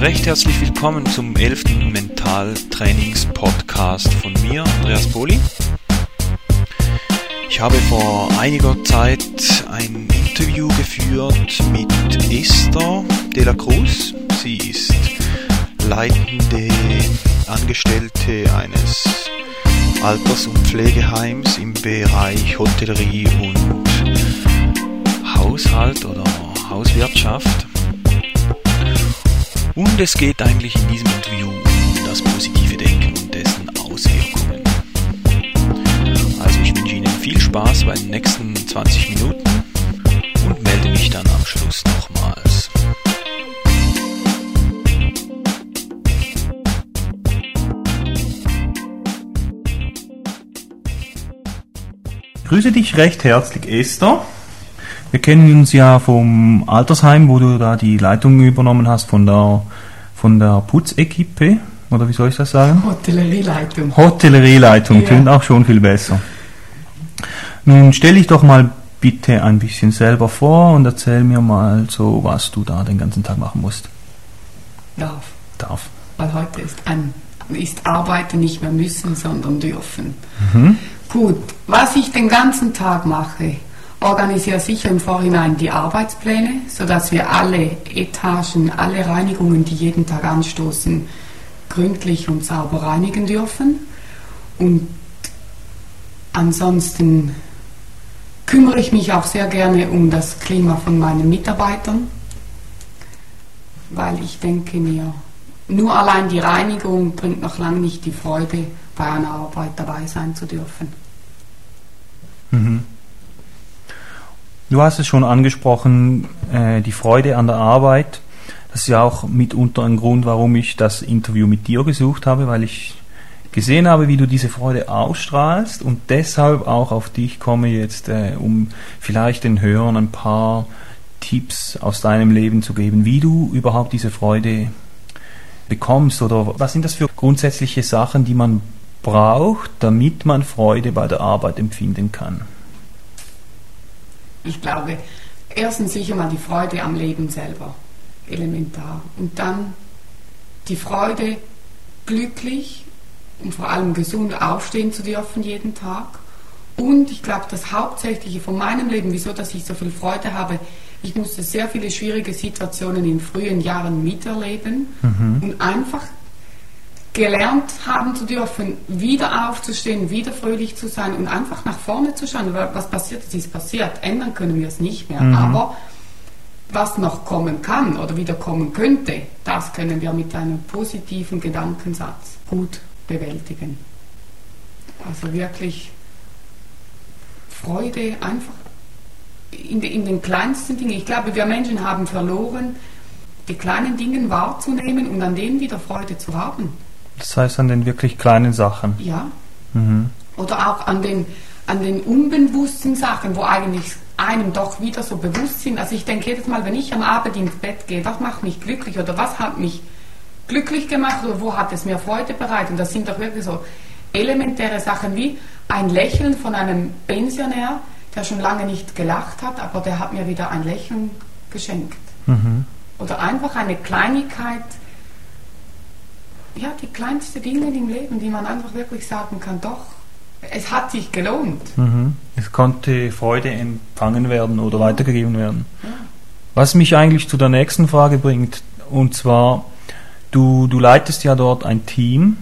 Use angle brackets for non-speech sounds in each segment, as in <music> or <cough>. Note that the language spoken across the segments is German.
Recht herzlich willkommen zum 11. Mentaltrainings-Podcast von mir, Andreas Poli. Ich habe vor einiger Zeit ein Interview geführt mit Esther de la Cruz. Sie ist leitende Angestellte eines Alters- und Pflegeheims im Bereich Hotellerie und Haushalt oder Hauswirtschaft. Und es geht eigentlich in diesem Interview um das positive Denken und dessen Auswirkungen. Also ich wünsche Ihnen viel Spaß bei den nächsten 20 Minuten und melde mich dann am Schluss nochmals. Grüße dich recht herzlich, Esther. Wir kennen uns ja vom Altersheim, wo du da die Leitung übernommen hast von der, von der Putzequipe. Oder wie soll ich das sagen? Hotellerieleitung. Hotellerieleitung, Ja. klingt auch schon viel besser. Nun stell dich doch mal bitte ein bisschen selber vor und erzähl mir mal so, was du da den ganzen Tag machen musst. Darf. Darf. Weil heute ist, ein, ist Arbeiten nicht mehr müssen, sondern dürfen. Gut, was ich den ganzen Tag mache, organisiere sicher im Vorhinein die Arbeitspläne, sodass wir alle Etagen, alle Reinigungen, die jeden Tag anstoßen, gründlich und sauber reinigen dürfen. Und ansonsten kümmere ich mich auch sehr gerne um das Klima von meinen Mitarbeitern, weil ich denke mir, nur allein die Reinigung bringt noch lange nicht die Freude, bei einer Arbeit dabei sein zu dürfen. Mhm. Du hast es schon angesprochen, äh, die Freude an der Arbeit. Das ist ja auch mitunter ein Grund, warum ich das Interview mit dir gesucht habe, weil ich gesehen habe, wie du diese Freude ausstrahlst und deshalb auch auf dich komme jetzt, äh, um vielleicht den Hörern ein paar Tipps aus deinem Leben zu geben, wie du überhaupt diese Freude bekommst oder was sind das für grundsätzliche Sachen, die man braucht, damit man Freude bei der Arbeit empfinden kann. Ich glaube, erstens sicher mal die Freude am Leben selber, elementar. Und dann die Freude, glücklich und vor allem gesund aufstehen zu dürfen jeden Tag. Und ich glaube, das Hauptsächliche von meinem Leben, wieso dass ich so viel Freude habe, ich musste sehr viele schwierige Situationen in frühen Jahren miterleben und einfach gelernt haben zu dürfen, wieder aufzustehen, wieder fröhlich zu sein und einfach nach vorne zu schauen. Weil Was passiert ist, ist passiert. Ändern können wir es nicht mehr. Aber was noch kommen kann oder wieder kommen könnte, das können wir mit einem positiven Gedankensatz gut bewältigen. Also wirklich Freude einfach in, in den kleinsten Dingen. Ich glaube, wir Menschen haben verloren, die kleinen Dinge wahrzunehmen und an denen wieder Freude zu haben. Das heißt an den wirklich kleinen Sachen. Ja. Mhm. Oder auch an den, an den unbewussten Sachen, wo eigentlich einem doch wieder so bewusst sind. Also ich denke jedes Mal, wenn ich am Abend ins Bett gehe, was macht mich glücklich oder was hat mich glücklich gemacht oder wo hat es mir Freude bereitet? Und das sind doch wirklich so elementäre Sachen wie ein Lächeln von einem Pensionär, der schon lange nicht gelacht hat, aber der hat mir wieder ein Lächeln geschenkt. Mhm. Oder einfach eine Kleinigkeit, ja, die kleinste Dinge im Leben, die man einfach wirklich sagen kann, doch, es hat sich gelohnt. Mhm. Es konnte Freude empfangen werden oder weitergegeben werden. Was mich eigentlich zu der nächsten Frage bringt, und zwar, du, du leitest ja dort ein Team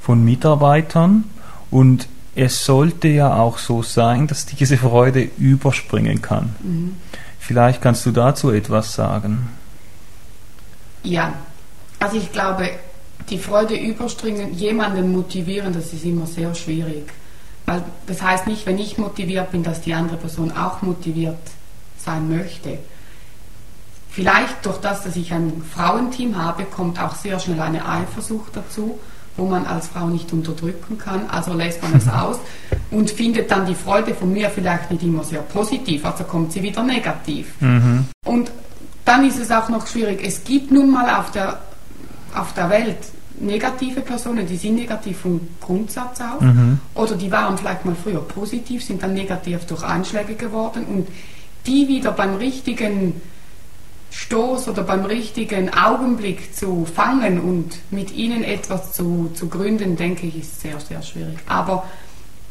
von Mitarbeitern und es sollte ja auch so sein, dass diese Freude überspringen kann. Vielleicht kannst du dazu etwas sagen. Ja, also ich glaube, die Freude überspringen, jemanden motivieren, das ist immer sehr schwierig. Weil das heißt nicht, wenn ich motiviert bin, dass die andere Person auch motiviert sein möchte. Vielleicht durch das, dass ich ein Frauenteam habe, kommt auch sehr schnell eine Eifersucht dazu, wo man als Frau nicht unterdrücken kann. Also lässt man es <laughs> aus und findet dann die Freude von mir vielleicht nicht immer sehr positiv, also kommt sie wieder negativ. Und dann ist es auch noch schwierig. Es gibt nun mal auf der, auf der Welt negative Personen, die sind negativ vom Grundsatz auf. Oder die waren vielleicht mal früher positiv, sind dann negativ durch Einschläge geworden. Und die wieder beim richtigen Stoß oder beim richtigen Augenblick zu fangen und mit ihnen etwas zu, zu gründen, denke ich, ist sehr, sehr schwierig. Aber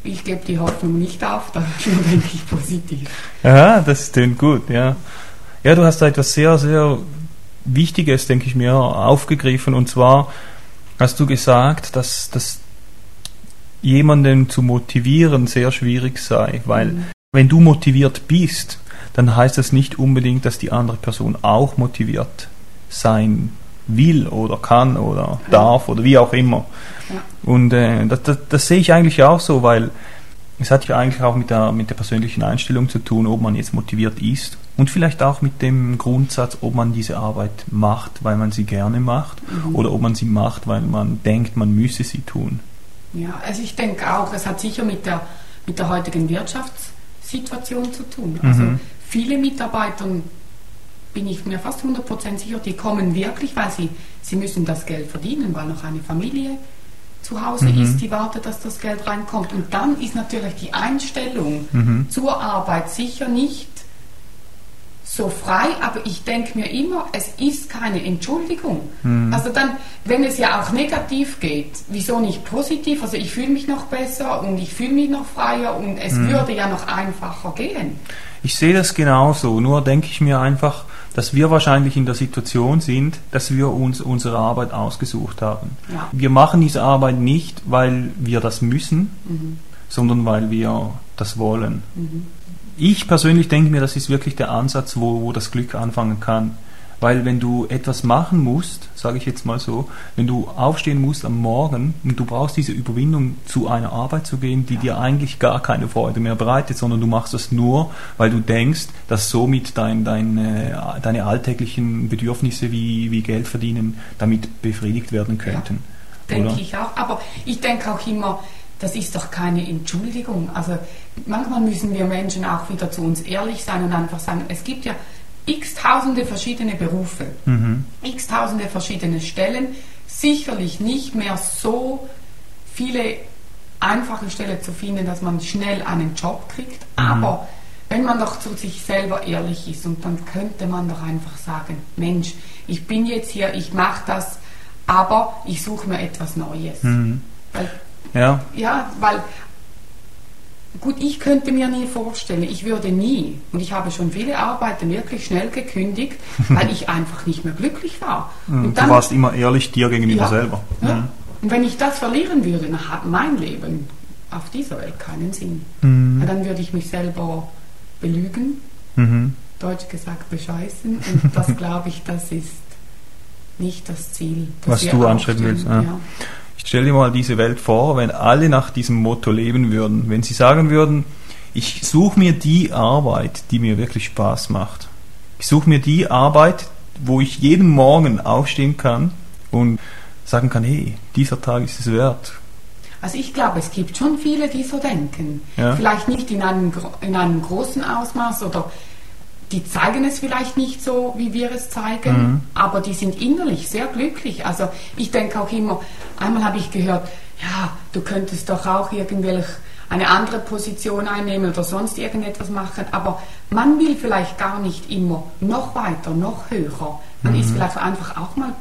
ich gebe die Hoffnung nicht auf, <laughs> dafür denke ich positiv. Ja, das klingt gut, ja. Ja, du hast da etwas sehr, sehr Wichtiges, denke ich mir, aufgegriffen. Und zwar hast du gesagt, dass das jemanden zu motivieren sehr schwierig sei, weil mhm. wenn du motiviert bist, dann heißt das nicht unbedingt, dass die andere Person auch motiviert sein will oder kann oder darf oder wie auch immer. Ja. Und äh, das, das, das, sehe ich eigentlich auch so, weil es hat ja eigentlich auch mit der, mit der persönlichen Einstellung zu tun, ob man jetzt motiviert ist und vielleicht auch mit dem Grundsatz, ob man diese Arbeit macht, weil man sie gerne macht mhm. oder ob man sie macht, weil man denkt, man müsse sie tun. Ja, also ich denke auch, es hat sicher mit der, mit der heutigen Wirtschaftssituation zu tun. Also mhm. viele Mitarbeiter, bin ich mir fast 100% sicher, die kommen wirklich, weil sie, sie müssen das Geld verdienen, weil noch eine Familie zu Hause mhm. ist, die wartet, dass das Geld reinkommt. Und dann ist natürlich die Einstellung mhm. zur Arbeit sicher nicht so frei, aber ich denke mir immer, es ist keine Entschuldigung. Mhm. Also dann, wenn es ja auch negativ geht, wieso nicht positiv? Also ich fühle mich noch besser und ich fühle mich noch freier und es mhm. würde ja noch einfacher gehen. Ich sehe das genauso, nur denke ich mir einfach, dass wir wahrscheinlich in der Situation sind, dass wir uns unsere Arbeit ausgesucht haben. Ja. Wir machen diese Arbeit nicht, weil wir das müssen, mhm. sondern weil wir das wollen. Ich persönlich denke mir, das ist wirklich der Ansatz, wo, wo das Glück anfangen kann. Weil wenn du etwas machen musst, sage ich jetzt mal so, wenn du aufstehen musst am Morgen und du brauchst diese Überwindung, zu einer Arbeit zu gehen, die dir eigentlich gar keine Freude mehr bereitet, sondern du machst es nur, weil du denkst, dass somit dein, dein, äh, deine alltäglichen Bedürfnisse wie, wie Geld verdienen damit befriedigt werden könnten. Ja, denke ich auch. Aber ich denke auch immer, das ist doch keine Entschuldigung. Also manchmal müssen wir Menschen auch wieder zu uns ehrlich sein und einfach sagen, es gibt ja x tausende verschiedene Berufe, mhm. x tausende verschiedene Stellen, sicherlich nicht mehr so viele einfache Stellen zu finden, dass man schnell einen Job kriegt, mhm. aber wenn man doch zu sich selber ehrlich ist und dann könnte man doch einfach sagen, Mensch, ich bin jetzt hier, ich mache das, aber ich suche mir etwas Neues. Mhm. Weil ja. Ja, weil Gut, ich könnte mir nie vorstellen, ich würde nie, und ich habe schon viele Arbeiten wirklich schnell gekündigt, <laughs> weil ich einfach nicht mehr glücklich war. Mhm, und dann, du warst immer ehrlich dir gegenüber ja, selber. Ja. Mhm. Und wenn ich das verlieren würde, dann hat mein Leben auf dieser Welt keinen Sinn. Mhm. Dann würde ich mich selber belügen, mhm. deutsch gesagt bescheißen, und das <laughs> glaube ich, das ist nicht das Ziel. Was du anstreben willst. Ja. Stell dir mal diese Welt vor, wenn alle nach diesem Motto leben würden. Wenn sie sagen würden, ich suche mir die Arbeit, die mir wirklich Spaß macht. Ich suche mir die Arbeit, wo ich jeden Morgen aufstehen kann und sagen kann, hey, dieser Tag ist es wert. Also ich glaube, es gibt schon viele, die so denken. Ja. Vielleicht nicht in einem, in einem großen Ausmaß oder die zeigen es vielleicht nicht so, wie wir es zeigen, mhm. aber die sind innerlich sehr glücklich. Also ich denke auch immer, einmal habe ich gehört, ja, du könntest doch auch irgendwelche eine andere Position einnehmen oder sonst irgendetwas machen, aber man will vielleicht gar nicht immer noch weiter, noch höher. Man mhm. ist vielleicht einfach auch mal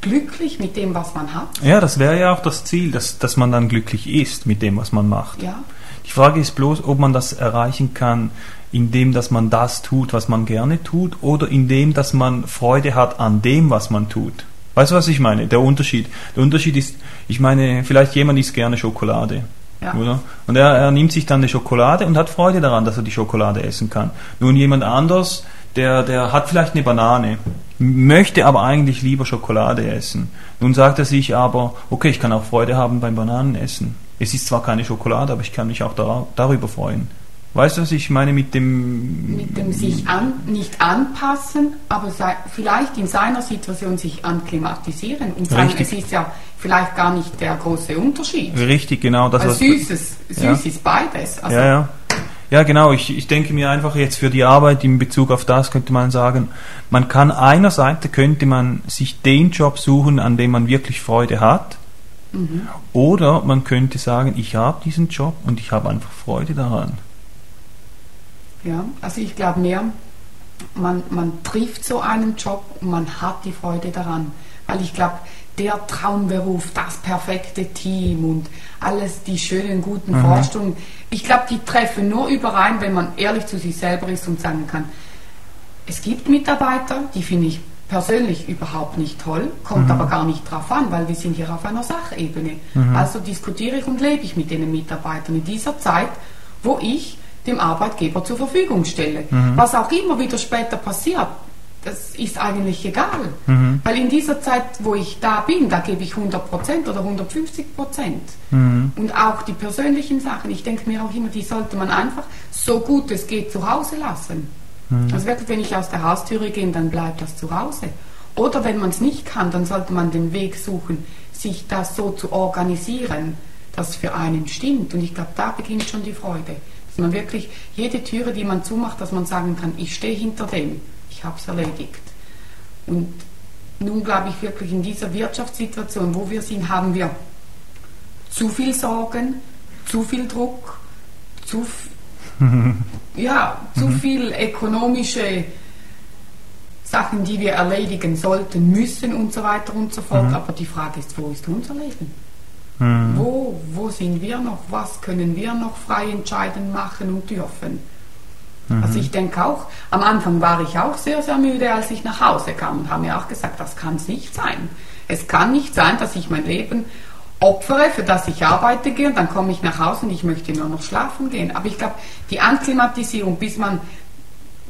glücklich mit dem, was man hat. Ja, das wäre ja auch das Ziel, dass, dass man dann glücklich ist mit dem, was man macht. Ja. Die Frage ist bloß, ob man das erreichen kann, indem dass man das tut, was man gerne tut, oder indem dass man Freude hat an dem, was man tut. Weißt du, was ich meine? Der Unterschied. Der Unterschied ist, ich meine, vielleicht jemand isst gerne Schokolade. Ja. Oder? Und er, er nimmt sich dann eine Schokolade und hat Freude daran, dass er die Schokolade essen kann. Nun jemand anders, der, der hat vielleicht eine Banane, möchte aber eigentlich lieber Schokolade essen. Nun sagt er sich aber, okay, ich kann auch Freude haben beim Bananenessen. Es ist zwar keine Schokolade, aber ich kann mich auch darüber freuen. Weißt du, was ich meine mit dem... Mit dem sich an, nicht anpassen, aber sei, vielleicht in seiner Situation sich anklimatisieren und sagen, es ist ja vielleicht gar nicht der große Unterschied. Richtig, genau. Das, also Süßes, süß ja. ist beides. Also ja, ja. Ja, genau. Ich, ich denke mir einfach jetzt für die Arbeit in Bezug auf das könnte man sagen, man kann einerseits könnte man sich den Job suchen, an dem man wirklich Freude hat. Mhm. Oder man könnte sagen, ich habe diesen Job und ich habe einfach Freude daran. Ja, also ich glaube mehr, man, man trifft so einen Job und man hat die Freude daran. Weil ich glaube, der Traumberuf, das perfekte Team und alles, die schönen, guten mhm. Vorstellungen, ich glaube, die treffen nur überein, wenn man ehrlich zu sich selber ist und sagen kann, es gibt Mitarbeiter, die finde ich persönlich überhaupt nicht toll, kommt mhm. aber gar nicht drauf an, weil wir sind hier auf einer Sachebene. Mhm. Also diskutiere ich und lebe ich mit den Mitarbeitern in dieser Zeit, wo ich dem Arbeitgeber zur Verfügung stelle. Mhm. Was auch immer wieder später passiert, das ist eigentlich egal. Mhm. Weil in dieser Zeit, wo ich da bin, da gebe ich 100% oder 150%. Mhm. Und auch die persönlichen Sachen, ich denke mir auch immer, die sollte man einfach so gut es geht zu Hause lassen. Mhm. Also wirklich, wenn ich aus der Haustüre gehe, dann bleibt das zu Hause. Oder wenn man es nicht kann, dann sollte man den Weg suchen, sich das so zu organisieren, dass für einen stimmt. Und ich glaube, da beginnt schon die Freude. Dass man wirklich jede Türe, die man zumacht, dass man sagen kann, ich stehe hinter dem ich habe es erledigt. Und nun glaube ich wirklich in dieser Wirtschaftssituation, wo wir sind, haben wir zu viel Sorgen, zu viel Druck, zu, <laughs> ja, zu mhm. viel ökonomische Sachen, die wir erledigen sollten, müssen und so weiter und so fort. Mhm. Aber die Frage ist, wo ist unser Leben? Mhm. Wo, wo sind wir noch? Was können wir noch frei entscheiden, machen und dürfen? Mhm. Also ich denke auch, am Anfang war ich auch sehr, sehr müde, als ich nach Hause kam und habe mir auch gesagt, das kann es nicht sein. Es kann nicht sein, dass ich mein Leben opfere, für das ich arbeite gehe und dann komme ich nach Hause und ich möchte nur noch schlafen gehen. Aber ich glaube, die Anklimatisierung, bis man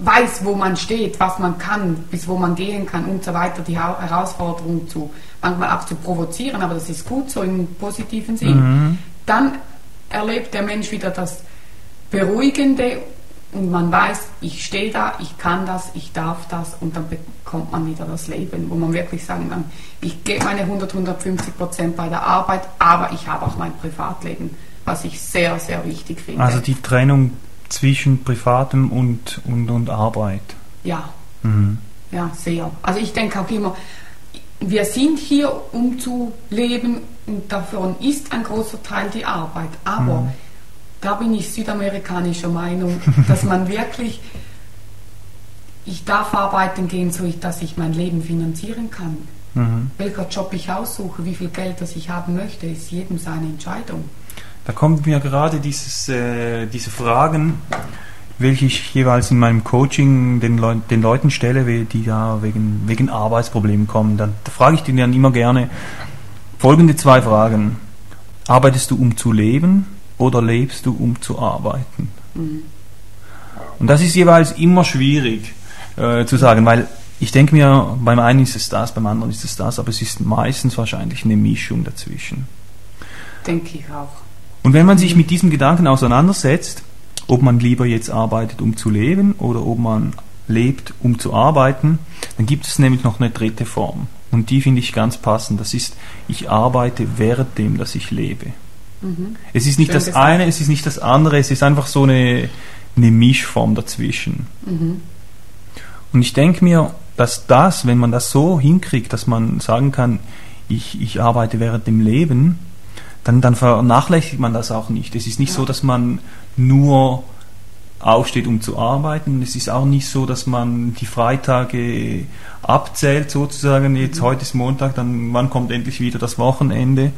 weiß, wo man steht, was man kann, bis wo man gehen kann und so weiter, die Herausforderung zu, manchmal auch zu provozieren, aber das ist gut so im positiven Sinn. Mhm. Dann erlebt der Mensch wieder das Beruhigende und man weiß, ich stehe da, ich kann das, ich darf das und dann bekommt man wieder das Leben, wo man wirklich sagen kann, ich gebe meine 100, 150 Prozent bei der Arbeit, aber ich habe auch mein Privatleben, was ich sehr, sehr wichtig finde. Also die Trennung zwischen Privatem und, und, und Arbeit. Ja, mhm. ja, sehr. Also ich denke auch immer, wir sind hier, um zu leben und davon ist ein großer Teil die Arbeit, aber mhm da bin ich südamerikanischer Meinung, dass man <laughs> wirklich, ich darf arbeiten gehen, so dass ich mein Leben finanzieren kann. Mhm. Welcher Job ich aussuche, wie viel Geld das ich haben möchte, ist jedem seine Entscheidung. Da kommen mir gerade dieses, äh, diese Fragen, welche ich jeweils in meinem Coaching den, Leu den Leuten stelle, die da wegen, wegen Arbeitsproblemen kommen. Dann da frage ich die dann immer gerne folgende zwei Fragen. Arbeitest du um zu leben oder lebst du, um zu arbeiten? Mhm. Und das ist jeweils immer schwierig äh, zu sagen, weil ich denke mir, beim einen ist es das, beim anderen ist es das, aber es ist meistens wahrscheinlich eine Mischung dazwischen. Denke ich auch. Und wenn man sich mit diesem Gedanken auseinandersetzt, ob man lieber jetzt arbeitet, um zu leben, oder ob man lebt, um zu arbeiten, dann gibt es nämlich noch eine dritte Form. Und die finde ich ganz passend. Das ist, ich arbeite währenddem, dass ich lebe. Mhm. Es ist nicht Schön das gesagt. eine, es ist nicht das andere, es ist einfach so eine, eine Mischform dazwischen. Mhm. Und ich denke mir, dass das, wenn man das so hinkriegt, dass man sagen kann, ich, ich arbeite während dem Leben, dann, dann vernachlässigt man das auch nicht. Es ist nicht ja. so, dass man nur aufsteht, um zu arbeiten. Es ist auch nicht so, dass man die Freitage abzählt, sozusagen, jetzt mhm. heute ist Montag, dann wann kommt endlich wieder das Wochenende.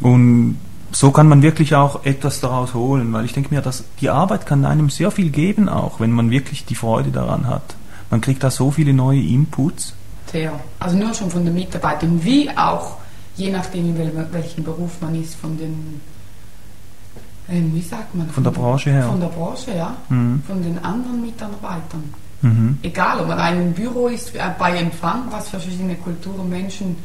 Und so kann man wirklich auch etwas daraus holen, weil ich denke mir, dass die Arbeit kann einem sehr viel geben, auch wenn man wirklich die Freude daran hat. Man kriegt da so viele neue Inputs. Sehr. Also nur schon von den Mitarbeitern, wie auch, je nachdem, in welchem Beruf man ist, von den, äh, wie sagt man? Von, von der Branche her. Von der Branche, ja. Mhm. Von den anderen Mitarbeitern. Mhm. Egal, ob man in einem Büro ist, äh, bei Empfang, was für verschiedene Kulturen, Menschen,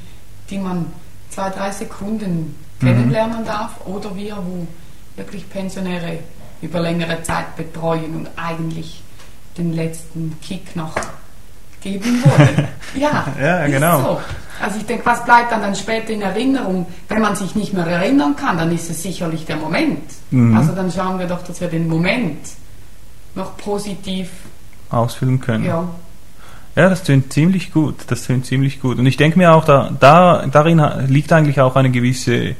die man zwei, drei Sekunden kennenlernen darf oder wir, wo wirklich Pensionäre über längere Zeit betreuen und eigentlich den letzten Kick noch geben wollen. <laughs> ja, ja genau. So. Also ich denke, was bleibt dann, dann später in Erinnerung? Wenn man sich nicht mehr erinnern kann, dann ist es sicherlich der Moment. Mhm. Also dann schauen wir doch, dass wir den Moment noch positiv ausfüllen können. Ja. Ja, das tönt ziemlich gut. Das tönt ziemlich gut. Und ich denke mir auch, da, da, darin liegt eigentlich auch eine gewisse,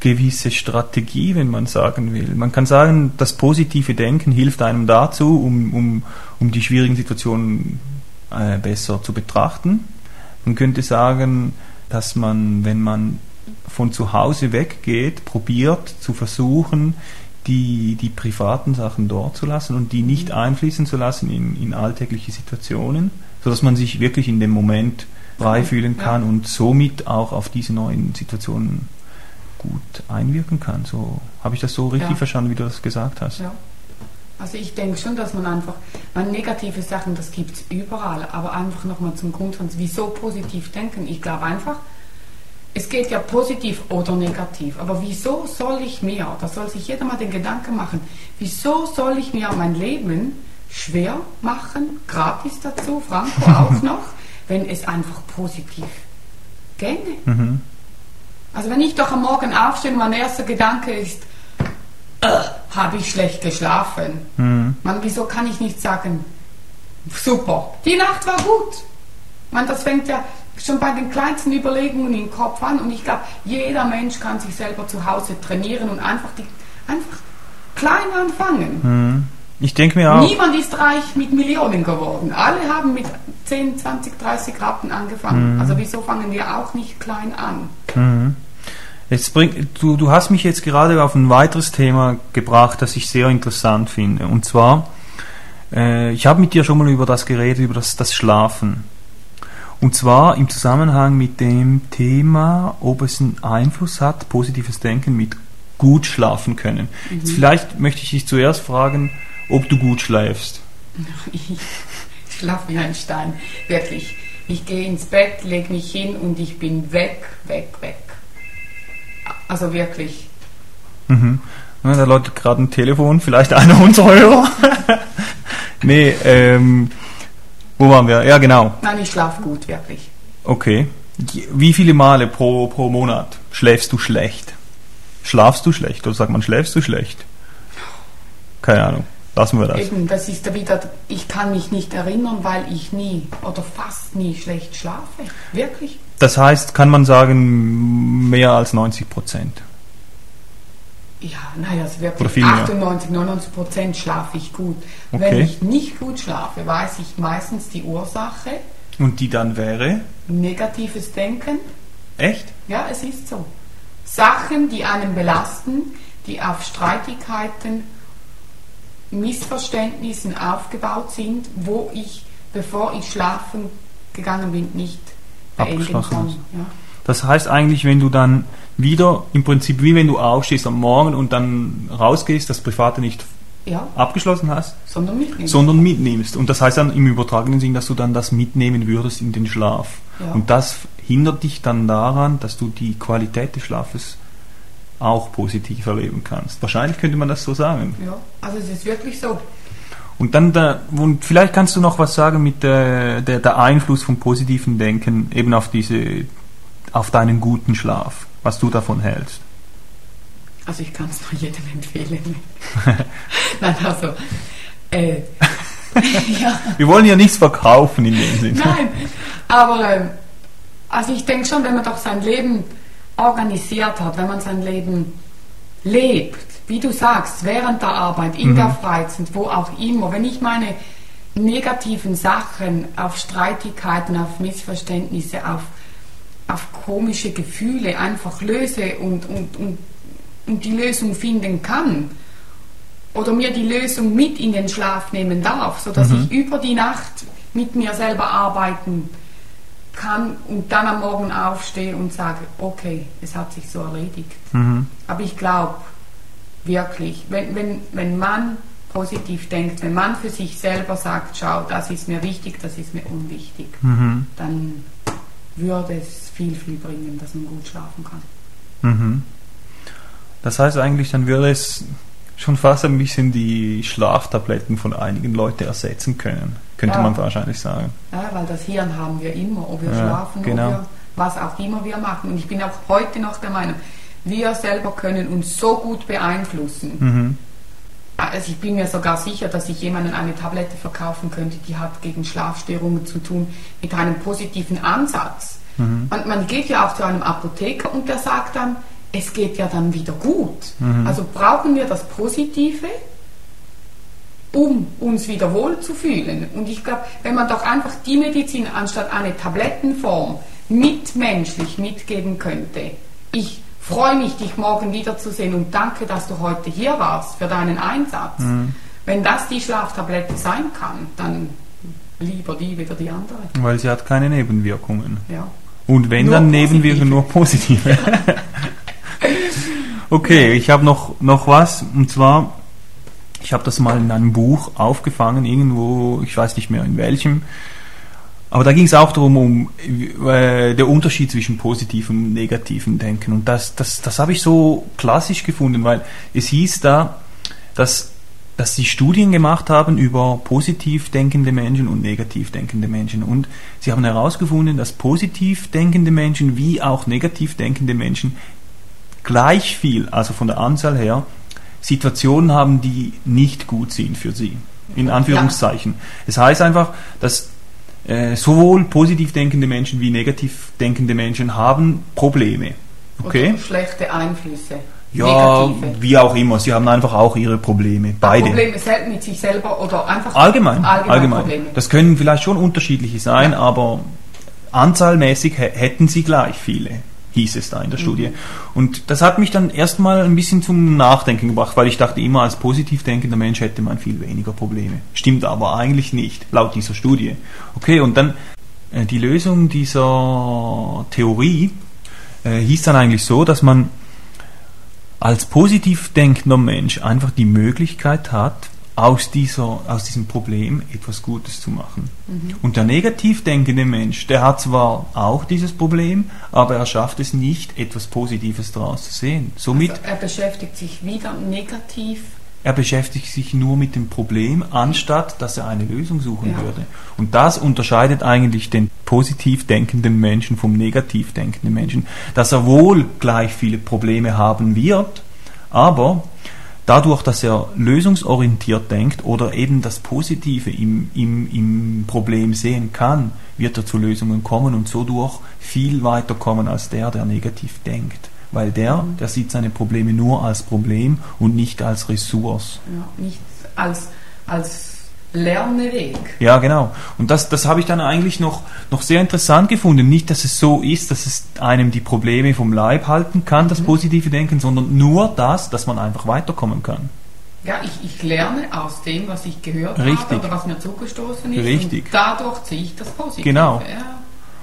gewisse Strategie, wenn man sagen will. Man kann sagen, das positive Denken hilft einem dazu, um, um, um die schwierigen Situationen äh, besser zu betrachten. Man könnte sagen, dass man, wenn man von zu Hause weggeht, probiert zu versuchen, die, die privaten Sachen dort zu lassen und die nicht einfließen zu lassen in, in alltägliche Situationen, sodass man sich wirklich in dem Moment frei fühlen kann ja. und somit auch auf diese neuen Situationen gut einwirken kann. So habe ich das so richtig ja. verstanden, wie du das gesagt hast. Ja. Also ich denke schon, dass man einfach, man negative Sachen, das gibt es überall, aber einfach nochmal zum Grundsatz, wieso positiv denken? Ich glaube einfach, es geht ja positiv oder negativ, aber wieso soll ich mir, da soll sich jeder mal den Gedanken machen, wieso soll ich mir mein Leben schwer machen, gratis dazu, Franco <laughs> auch noch, wenn es einfach positiv ginge? Mhm. Also wenn ich doch am Morgen aufstehe und mein erster Gedanke ist, äh, habe ich schlecht geschlafen. Mhm. Man, wieso kann ich nicht sagen, super, die Nacht war gut. Man, das fängt ja schon bei den kleinsten Überlegungen im Kopf an und ich glaube, jeder Mensch kann sich selber zu Hause trainieren und einfach, die, einfach klein anfangen. Mhm. Ich denke mir auch. Niemand ist reich mit Millionen geworden. Alle haben mit 10, 20, 30 Rappen angefangen. Mhm. Also wieso fangen wir auch nicht klein an? Mhm. Jetzt bring, du, du hast mich jetzt gerade auf ein weiteres Thema gebracht, das ich sehr interessant finde. Und zwar, äh, ich habe mit dir schon mal über das geredet, über das, das Schlafen. Und zwar im Zusammenhang mit dem Thema, ob es einen Einfluss hat, positives Denken mit gut schlafen können. Mhm. Jetzt vielleicht möchte ich dich zuerst fragen, ob du gut schläfst. <laughs> Ich schlafe wie ein Stein, wirklich. Ich gehe ins Bett, lege mich hin und ich bin weg, weg, weg. Also wirklich. Mhm. Ja, da läutet gerade ein Telefon, vielleicht einer <laughs> unserer Hörer. <laughs> nee, ähm, wo waren wir? Ja, genau. Nein, ich schlafe gut, wirklich. Okay. Wie viele Male pro, pro Monat schläfst du schlecht? Schlafst du schlecht? Oder sagt man, schläfst du schlecht? Keine Ahnung. Lassen wir das. Eben, das ist wieder, ich kann mich nicht erinnern, weil ich nie oder fast nie schlecht schlafe. Wirklich. Das heißt, kann man sagen, mehr als 90 Prozent? Ja, naja, es wirklich 98, 99 Prozent schlafe ich gut. Okay. Wenn ich nicht gut schlafe, weiß ich meistens die Ursache. Und die dann wäre? Negatives Denken. Echt? Ja, es ist so. Sachen, die einen belasten, die auf Streitigkeiten, Missverständnissen aufgebaut sind, wo ich, bevor ich schlafen gegangen bin, nicht abgeschlossen Ja. Das heißt eigentlich, wenn du dann wieder, im Prinzip wie wenn du aufstehst am Morgen und dann rausgehst, das Private nicht ja. abgeschlossen hast, sondern mitnimmst. sondern mitnimmst. Und das heißt dann im übertragenen Sinn, dass du dann das mitnehmen würdest in den Schlaf. Ja. Und das hindert dich dann daran, dass du die Qualität des Schlafes auch positiv erleben kannst. Wahrscheinlich könnte man das so sagen. Ja, also es ist wirklich so. Und dann da, und vielleicht kannst du noch was sagen mit der, der, der Einfluss vom positiven Denken eben auf diese, auf deinen guten Schlaf, was du davon hältst. Also ich kann es nur jedem empfehlen. <laughs> Nein, also äh, <laughs> ja. Wir wollen ja nichts verkaufen in dem Sinne. Nein, aber äh, also ich denke schon, wenn man doch sein Leben organisiert hat, wenn man sein Leben lebt, wie du sagst, während der Arbeit, in mhm. der Freizeit, wo auch immer, wenn ich meine negativen Sachen auf Streitigkeiten, auf Missverständnisse, auf, auf komische Gefühle einfach löse und, und, und, und die Lösung finden kann, oder mir die Lösung mit in den Schlaf nehmen darf, sodass mhm. ich über die Nacht mit mir selber arbeiten kann und dann am Morgen aufstehe und sage, okay, es hat sich so erledigt. Mhm. Aber ich glaube, wirklich, wenn, wenn, wenn man positiv denkt, wenn man für sich selber sagt, schau, das ist mir wichtig, das ist mir unwichtig, mhm. dann würde es viel, viel bringen, dass man gut schlafen kann. Mhm. Das heißt eigentlich, dann würde es schon fast ein bisschen die Schlaftabletten von einigen Leuten ersetzen können, könnte ja. man wahrscheinlich sagen. Ja, weil das Hirn haben wir immer, ob wir ja, schlafen genau. oder was auch immer wir machen. Und ich bin auch heute noch der Meinung, wir selber können uns so gut beeinflussen. Mhm. Also ich bin mir sogar sicher, dass ich jemandem eine Tablette verkaufen könnte, die hat gegen Schlafstörungen zu tun, mit einem positiven Ansatz. Mhm. Man, man, geht ja auch zu einem Apotheker und der sagt dann, es geht ja dann wieder gut. Mhm. Also brauchen wir das Positive um uns wieder wohl zu fühlen. Und ich glaube, wenn man doch einfach die Medizin anstatt eine Tablettenform mitmenschlich mitgeben könnte, ich freue mich, dich morgen wiederzusehen und danke, dass du heute hier warst für deinen Einsatz. Mhm. Wenn das die Schlaftablette sein kann, dann lieber die wieder die andere. Weil sie hat keine Nebenwirkungen. Ja. Und wenn nur dann Nebenwirkungen nur positive. <laughs> okay, ich habe noch, noch was und zwar, ich habe das mal in einem Buch aufgefangen, irgendwo, ich weiß nicht mehr in welchem. Aber da ging es auch darum, um äh, der Unterschied zwischen positivem und negativem Denken. Und das, das, das habe ich so klassisch gefunden, weil es hieß da, dass dass sie Studien gemacht haben über positiv denkende Menschen und negativ denkende Menschen. Und sie haben herausgefunden, dass positiv denkende Menschen wie auch negativ denkende Menschen gleich viel, also von der Anzahl her, Situationen haben, die nicht gut sind für sie. In Anführungszeichen. Es ja. das heißt einfach, dass äh, sowohl positiv denkende Menschen wie negativ denkende Menschen haben Probleme. Okay? Oder schlechte Einflüsse. Ja, Negative. wie auch immer. Sie haben einfach auch ihre Probleme. Beide. Probleme mit sich selber oder einfach allgemein. Allgemein. allgemein. Das können vielleicht schon unterschiedliche sein, ja. aber anzahlmäßig hätten sie gleich viele, hieß es da in der. Studie. Und das hat mich dann erstmal ein bisschen zum Nachdenken gebracht, weil ich dachte immer, als positiv denkender Mensch hätte man viel weniger Probleme. Stimmt aber eigentlich nicht, laut dieser Studie. Okay, und dann äh, die Lösung dieser Theorie äh, hieß dann eigentlich so, dass man als positiv denkender Mensch einfach die Möglichkeit hat, aus, dieser, aus diesem Problem etwas Gutes zu machen. Mhm. Und der negativ denkende Mensch, der hat zwar auch dieses Problem, aber er schafft es nicht, etwas Positives daraus zu sehen. Somit also er beschäftigt sich wieder negativ er beschäftigt sich nur mit dem Problem, anstatt dass er eine Lösung suchen ja. würde. Und das unterscheidet eigentlich den positiv denkenden Menschen vom negativ denkenden Menschen, dass er wohl gleich viele Probleme haben wird, aber dadurch, dass er lösungsorientiert denkt oder eben das Positive im, im, im Problem sehen kann, wird er zu Lösungen kommen und so durch viel weiter kommen als der, der negativ denkt weil der, der sieht seine Probleme nur als Problem und nicht als Ressource. Ja, nicht als, als Lernweg. Ja, genau. Und das, das habe ich dann eigentlich noch, noch sehr interessant gefunden. Nicht, dass es so ist, dass es einem die Probleme vom Leib halten kann, das mhm. positive Denken, sondern nur das, dass man einfach weiterkommen kann. Ja, ich, ich lerne aus dem, was ich gehört Richtig. habe oder was mir zugestoßen ist. Richtig. Und dadurch ziehe ich das Positive. Genau. Ja.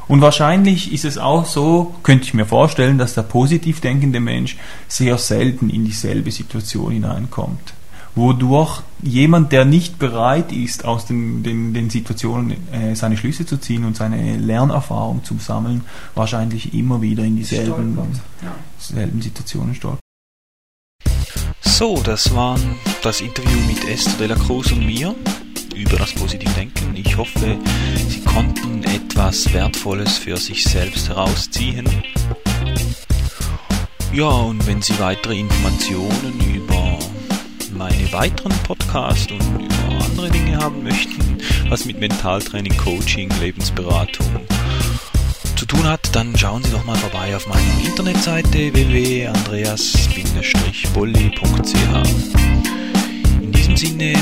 Und wahrscheinlich ist es auch so, könnte ich mir vorstellen, dass der positiv denkende Mensch sehr selten in dieselbe Situation hineinkommt. Wodurch jemand, der nicht bereit ist, aus den, den, den Situationen äh, seine Schlüsse zu ziehen und seine Lernerfahrung zu sammeln, wahrscheinlich immer wieder in dieselben ja. selben Situationen stolpert. So, das war das Interview mit Esther de la Cruz und mir über das positive Denken. Ich hoffe, Sie konnten etwas Wertvolles für sich selbst herausziehen. Ja, und wenn Sie weitere Informationen über meine weiteren Podcasts und über andere Dinge haben möchten, was mit Mentaltraining, Coaching, Lebensberatung zu tun hat, dann schauen Sie doch mal vorbei auf meiner Internetseite www.andreas-bolli.ch. In diesem Sinne,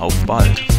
auf bald!